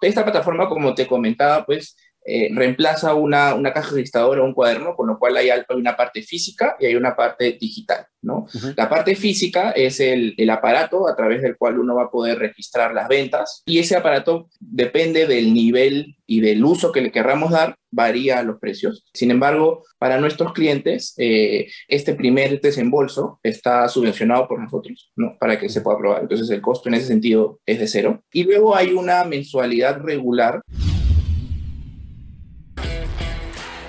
Esta plataforma, como te comentaba, pues eh, reemplaza una, una caja registradora o un cuaderno, con lo cual hay, una parte física y hay una parte digital. ¿no? La parte física es el, el, aparato a través del cual uno va a poder registrar las ventas y ese aparato depende del nivel y del uso que le querramos dar, varía los precios. Sin embargo, para nuestros clientes, eh, este primer desembolso está subvencionado por nosotros, ¿no? Para que se pueda probar. Entonces, el costo en ese sentido es de cero. Y luego hay una mensualidad regular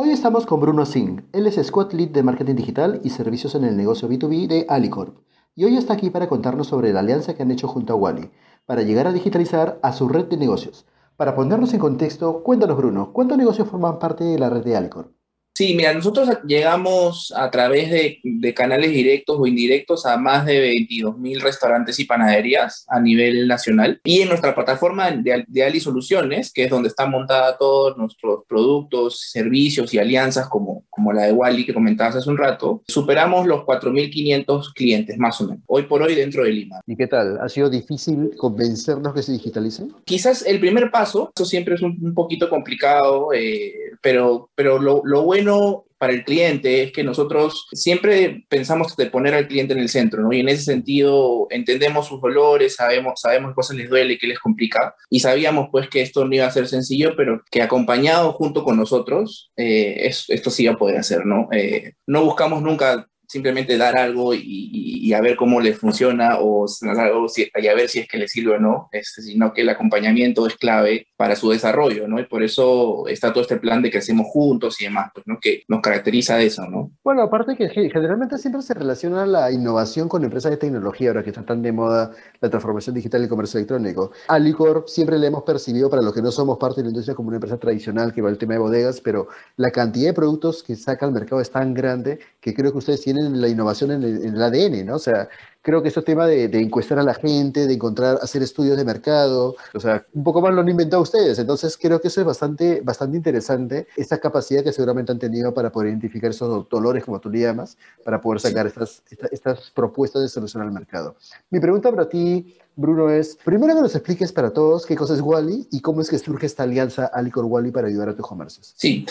Hoy estamos con Bruno Singh. Él es Squad Lead de Marketing Digital y Servicios en el negocio B2B de Alicorp. Y hoy está aquí para contarnos sobre la alianza que han hecho junto a Wally para llegar a digitalizar a su red de negocios. Para ponernos en contexto, cuéntanos Bruno, ¿cuántos negocios forman parte de la red de Alicorp? Sí, mira, nosotros llegamos a través de, canales directos o indirectos a más de 22 mil restaurantes y panaderías a nivel nacional. Y en nuestra plataforma de, de, Ali Soluciones, que es donde están montados todos nuestros productos, servicios y alianzas, como, como la de Wally que comentabas hace un rato, superamos los 4.500 clientes, más o menos, hoy por hoy dentro de Lima. ¿Y qué tal? ¿Ha sido difícil convencernos que se digitalicen? Quizás el primer paso, eso siempre es un, poquito complicado, eh, pero, pero lo, lo bueno para el cliente es que nosotros siempre pensamos de poner al cliente en el centro, ¿no? Y en ese sentido entendemos sus dolores, sabemos, sabemos qué cosas les duele, qué les complica, y sabíamos pues que esto no iba a ser sencillo, pero que acompañado junto con nosotros, eh, esto sí iba a poder hacer, ¿no? Eh, no buscamos nunca simplemente dar algo y, a ver cómo le funciona o, y a ver si es que le sirve o no, este, sino que el acompañamiento es clave para su desarrollo, ¿no? Y por eso está todo este plan de que hacemos juntos y demás, pues, ¿no? Que nos caracteriza eso, ¿no? Bueno, aparte que generalmente siempre se relaciona la innovación con empresas de tecnología, ahora que está tan de moda la transformación digital y comercio electrónico. Alicor siempre le hemos percibido, para los que no somos parte de la industria, como una empresa tradicional que va al tema de bodegas, pero la cantidad de productos que saca al mercado es tan grande que creo que ustedes tienen la innovación en el, ADN, ¿no? O sea, creo que este tema de, de, encuestar a la gente, de encontrar, hacer estudios de mercado, o sea, un poco más lo han inventado ustedes. Entonces, creo que eso es bastante, bastante interesante, esta capacidad que seguramente han tenido para poder identificar esos dolores, como tú le llamas, para poder sacar estas, estas, propuestas de solución al mercado. Mi pregunta para ti, Bruno, es, primero que nos expliques para todos qué cosa es Wally y cómo es que surge esta alianza Alicor Wally para ayudar a tus comercios. Sí,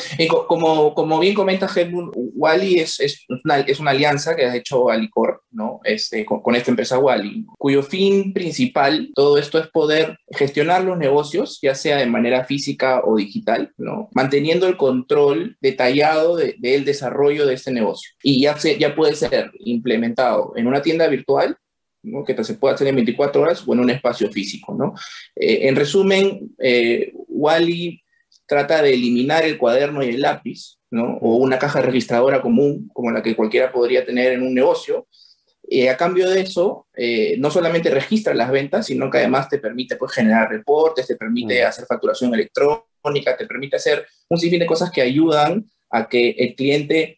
como, bien comenta Helmut, Wally es, es, una, es una alianza que ha hecho Alicor, ¿no? Este, con, esta empresa Wally, cuyo fin principal, todo esto es poder gestionar los negocios, ya sea de manera física o digital, ¿no? manteniendo el control detallado del de, desarrollo de este negocio. Y ya, se, ya puede ser implementado en una tienda virtual ¿no? que se puede hacer en 24 horas o en un espacio físico. ¿no? Eh, en resumen, eh, Wally trata de eliminar el cuaderno y el lápiz, ¿no? o una caja registradora común, como la que cualquiera podría tener en un negocio, eh, a cambio de eso, eh, no solamente registra las ventas, sino que además te permite pues, generar reportes, te permite mm. hacer facturación electrónica, te permite hacer un sinfín de cosas que ayudan a que el cliente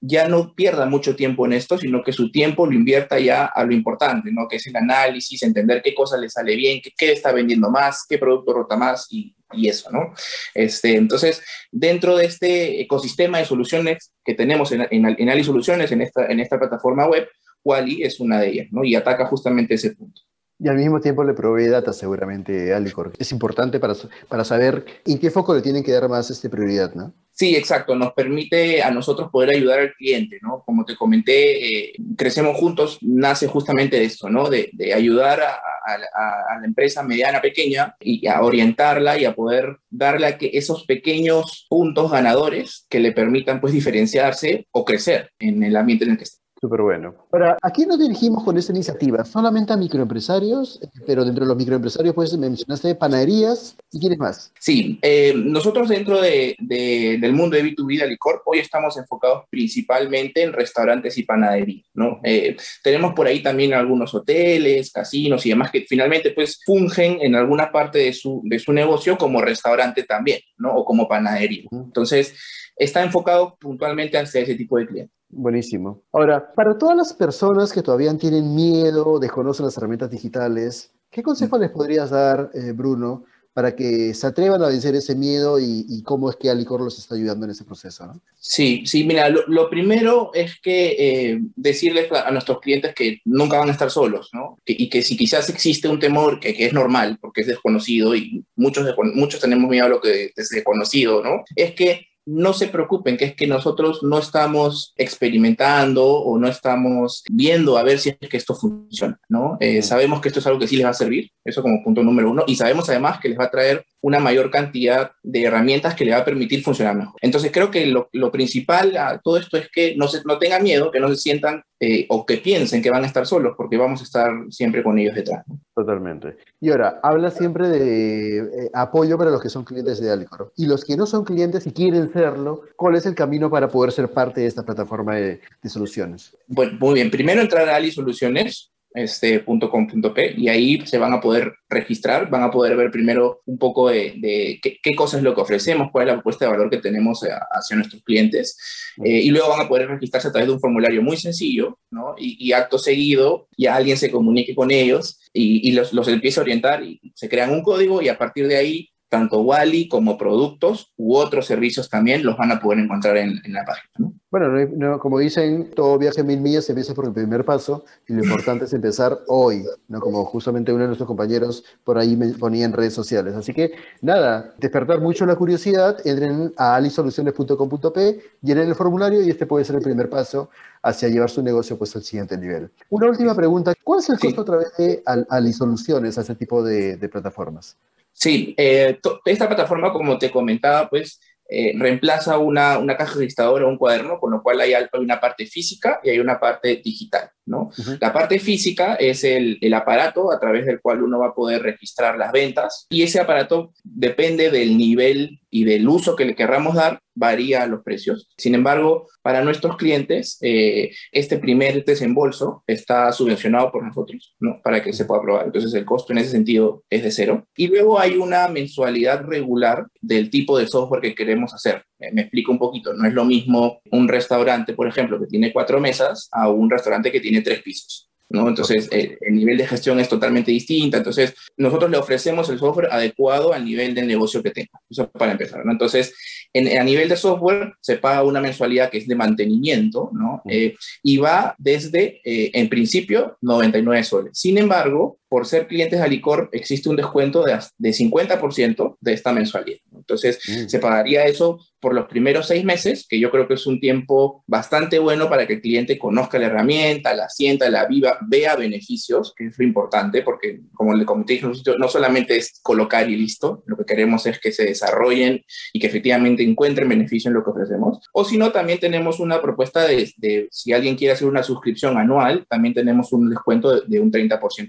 ya no pierda mucho tiempo en esto, sino que su tiempo lo invierta ya a lo importante, ¿no? que es el análisis, entender qué cosa le sale bien, qué, qué está vendiendo más, qué producto rota más y, y eso, ¿no? Este, entonces, dentro de este ecosistema de soluciones que tenemos en, en, en Ali Soluciones, en esta, en esta plataforma web, Wally es una de ellas, ¿no? Y ataca justamente ese punto. Y al mismo tiempo le provee data seguramente a Alicor. Es importante para, para saber en qué foco le tienen que dar más este prioridad, ¿no? Sí, exacto. Nos permite a nosotros poder ayudar al cliente, ¿no? Como te comenté, eh, Crecemos Juntos nace justamente de esto, ¿no? De, de ayudar a, a, la empresa mediana, pequeña y a orientarla y a poder darle que esos pequeños puntos ganadores que le permitan, pues, diferenciarse o crecer en el ambiente en el que está. Súper bueno. Ahora, ¿a quién nos dirigimos con esta iniciativa? ¿Solamente a microempresarios? Pero dentro de los microempresarios, pues mencionaste panaderías y quiénes más. Sí, eh, nosotros dentro de, del mundo de B2B de Alicor, hoy estamos enfocados principalmente en restaurantes y panaderías, ¿no? Eh, tenemos por ahí también algunos hoteles, casinos y demás que finalmente pues fungen en alguna parte de su, de su negocio como restaurante también, ¿no? O como panadería. Entonces, está enfocado puntualmente hacia ese tipo de clientes. Buenísimo. Ahora, para todas las personas que todavía tienen miedo, desconocen las herramientas digitales, ¿qué consejo les podrías dar, eh, Bruno, para que se atrevan a vencer ese miedo y, cómo es que Alicor los está ayudando en ese proceso? Sí, sí, mira, lo, primero es que eh, decirles a nuestros clientes que nunca van a estar solos, ¿no? y que si quizás existe un temor que, que, es normal, porque es desconocido y muchos, muchos tenemos miedo a lo que es desconocido, ¿no? Es que no se preocupen, que es que nosotros no estamos experimentando o no estamos viendo a ver si es que esto funciona, ¿no? Eh, sabemos que esto es algo que sí les va a servir, eso como punto número uno, y sabemos además que les va a traer una mayor cantidad de herramientas que le va a permitir funcionar mejor. Entonces creo que lo, principal a todo esto es que no, se, no tengan miedo, que no se sientan eh, o que piensen que van a estar solos, porque vamos a estar siempre con ellos detrás. Totalmente. Y ahora, habla siempre de eh, apoyo para los que son clientes de Alicor. Y los que no son clientes y quieren serlo, ¿cuál es el camino para poder ser parte de esta plataforma de, soluciones? Bueno, muy bien. Primero entrar a Ali Soluciones, este, .com.p y ahí se van a poder registrar, van a poder ver primero un poco de, qué, qué, cosa es lo que ofrecemos, cuál es la propuesta de valor que tenemos eh, hacia nuestros clientes eh, y luego van a poder registrarse a través de un formulario muy sencillo ¿no? y, acto seguido ya alguien se comunique con ellos y, y los, los empieza a orientar y se crean un código y a partir de ahí tanto Wally como productos u otros servicios también los van a poder encontrar en, la página. Bueno, como dicen, todo viaje mil millas empieza por el primer paso y lo importante es empezar hoy, ¿no? como justamente uno de nuestros compañeros por ahí me ponía en redes sociales. Así que nada, despertar mucho la curiosidad, entren a alisoluciones.com.p, llenen el formulario y este puede ser el primer paso hacia llevar su negocio pues al siguiente nivel. Una última pregunta, ¿cuál es el costo a través de Alisoluciones a ese tipo de plataformas? Sí, eh, esta plataforma, como te comentaba, pues eh, reemplaza una, una, caja registradora o un cuaderno, con lo cual hay, una parte física y hay una parte digital. ¿no? La parte física es el, el, aparato a través del cual uno va a poder registrar las ventas y ese aparato depende del nivel y del uso que le querramos dar, varía los precios. Sin embargo, para nuestros clientes, eh, este primer desembolso está subvencionado por nosotros, ¿no? Para que se pueda aprobar. Entonces, el costo en ese sentido es de cero. Y luego hay una mensualidad regular del tipo de software que queremos hacer. Me explico un poquito. No es lo mismo un restaurante, por ejemplo, que tiene cuatro mesas a un restaurante que tiene tres pisos. ¿no? Entonces, el, nivel de gestión es totalmente distinto. Entonces, nosotros le ofrecemos el software adecuado al nivel de negocio que tenga. Eso para empezar, ¿no? Entonces, a nivel de software, se paga una mensualidad que es de mantenimiento, ¿no? Eh, y va desde, eh, en principio, 99 soles. Sin embargo, por ser clientes de Alicor, existe un descuento de, de 50% de esta mensualidad. Entonces, mm. se pagaría eso por los primeros seis meses, que yo creo que es un tiempo bastante bueno para que el cliente conozca la herramienta, la sienta, la viva, vea beneficios, que es lo importante, porque como le comenté, no solamente es colocar y listo, lo que queremos es que se desarrollen y que efectivamente encuentren beneficio en lo que ofrecemos. O si no, también tenemos una propuesta de, de, si alguien quiere hacer una suscripción anual, también tenemos un descuento de, de un 30%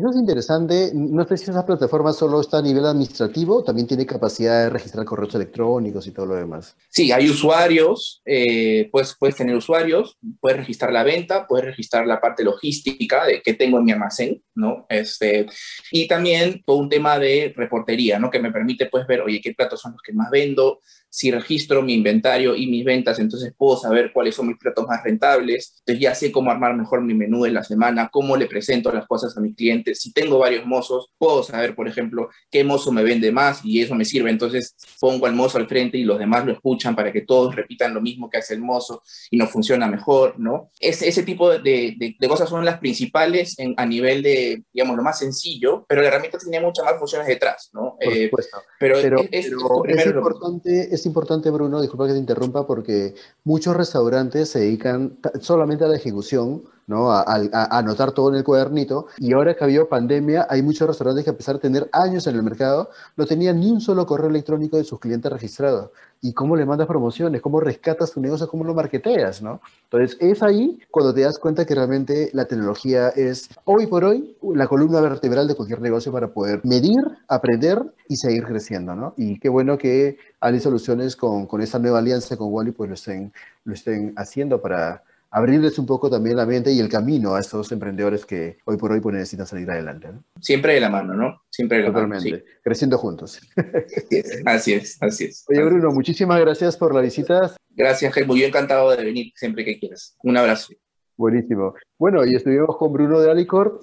eso es interesante. No sé si esa plataforma solo está a nivel administrativo, también tiene capacidad de registrar correos electrónicos y todo lo demás. Sí, hay usuarios, eh, pues, puedes tener usuarios, puedes registrar la venta, puedes registrar la parte logística de qué tengo en mi almacén, ¿no? Este, y también todo un tema de reportería, ¿no? Que me permite, pues, ver, oye, qué platos son los que más vendo, si registro mi inventario y mis ventas, entonces puedo saber cuáles son mis platos más rentables. Entonces ya sé cómo armar mejor mi menú de la semana, cómo le presento las cosas a mis clientes. Si tengo varios mozos, puedo saber, por ejemplo, qué mozo me vende más y eso me sirve. Entonces pongo al mozo al frente y los demás lo escuchan para que todos repitan lo mismo que hace el mozo y nos funciona mejor, ¿no? Ese, tipo de, de, cosas son las principales en, a nivel de, digamos, lo más sencillo, pero la herramienta tiene muchas más funciones detrás, ¿no? Por eh, supuesto. pero, es, es importante es importante, Bruno, disculpa que te interrumpa, porque muchos restaurantes se dedican solamente a la ejecución ¿no? A, anotar todo en el cuadernito. Y ahora que ha habido pandemia, hay muchos restaurantes que a pesar de tener años en el mercado, no tenían ni un solo correo electrónico de sus clientes registrado. ¿Y cómo le mandas promociones? ¿Cómo rescatas tu negocio? ¿Cómo lo marketeas? ¿no? Entonces, es ahí cuando te das cuenta que realmente la tecnología es, hoy por hoy, la columna vertebral de cualquier negocio para poder medir, aprender y seguir creciendo. ¿no? Y qué bueno que Ali Soluciones con, con esta nueva alianza con Wally pues lo estén, lo estén haciendo para abrirles un poco también la mente y el camino a estos emprendedores que hoy por hoy pues, necesitan salir adelante. Siempre de la mano, ¿no? Siempre de la mano. Sí. Creciendo juntos. Así es, así es. Oye, Bruno, muchísimas gracias por la visita. Gracias, Helmut. Yo encantado de venir siempre que quieras. Un abrazo. Buenísimo. Bueno, y estuvimos con Bruno de Alicor.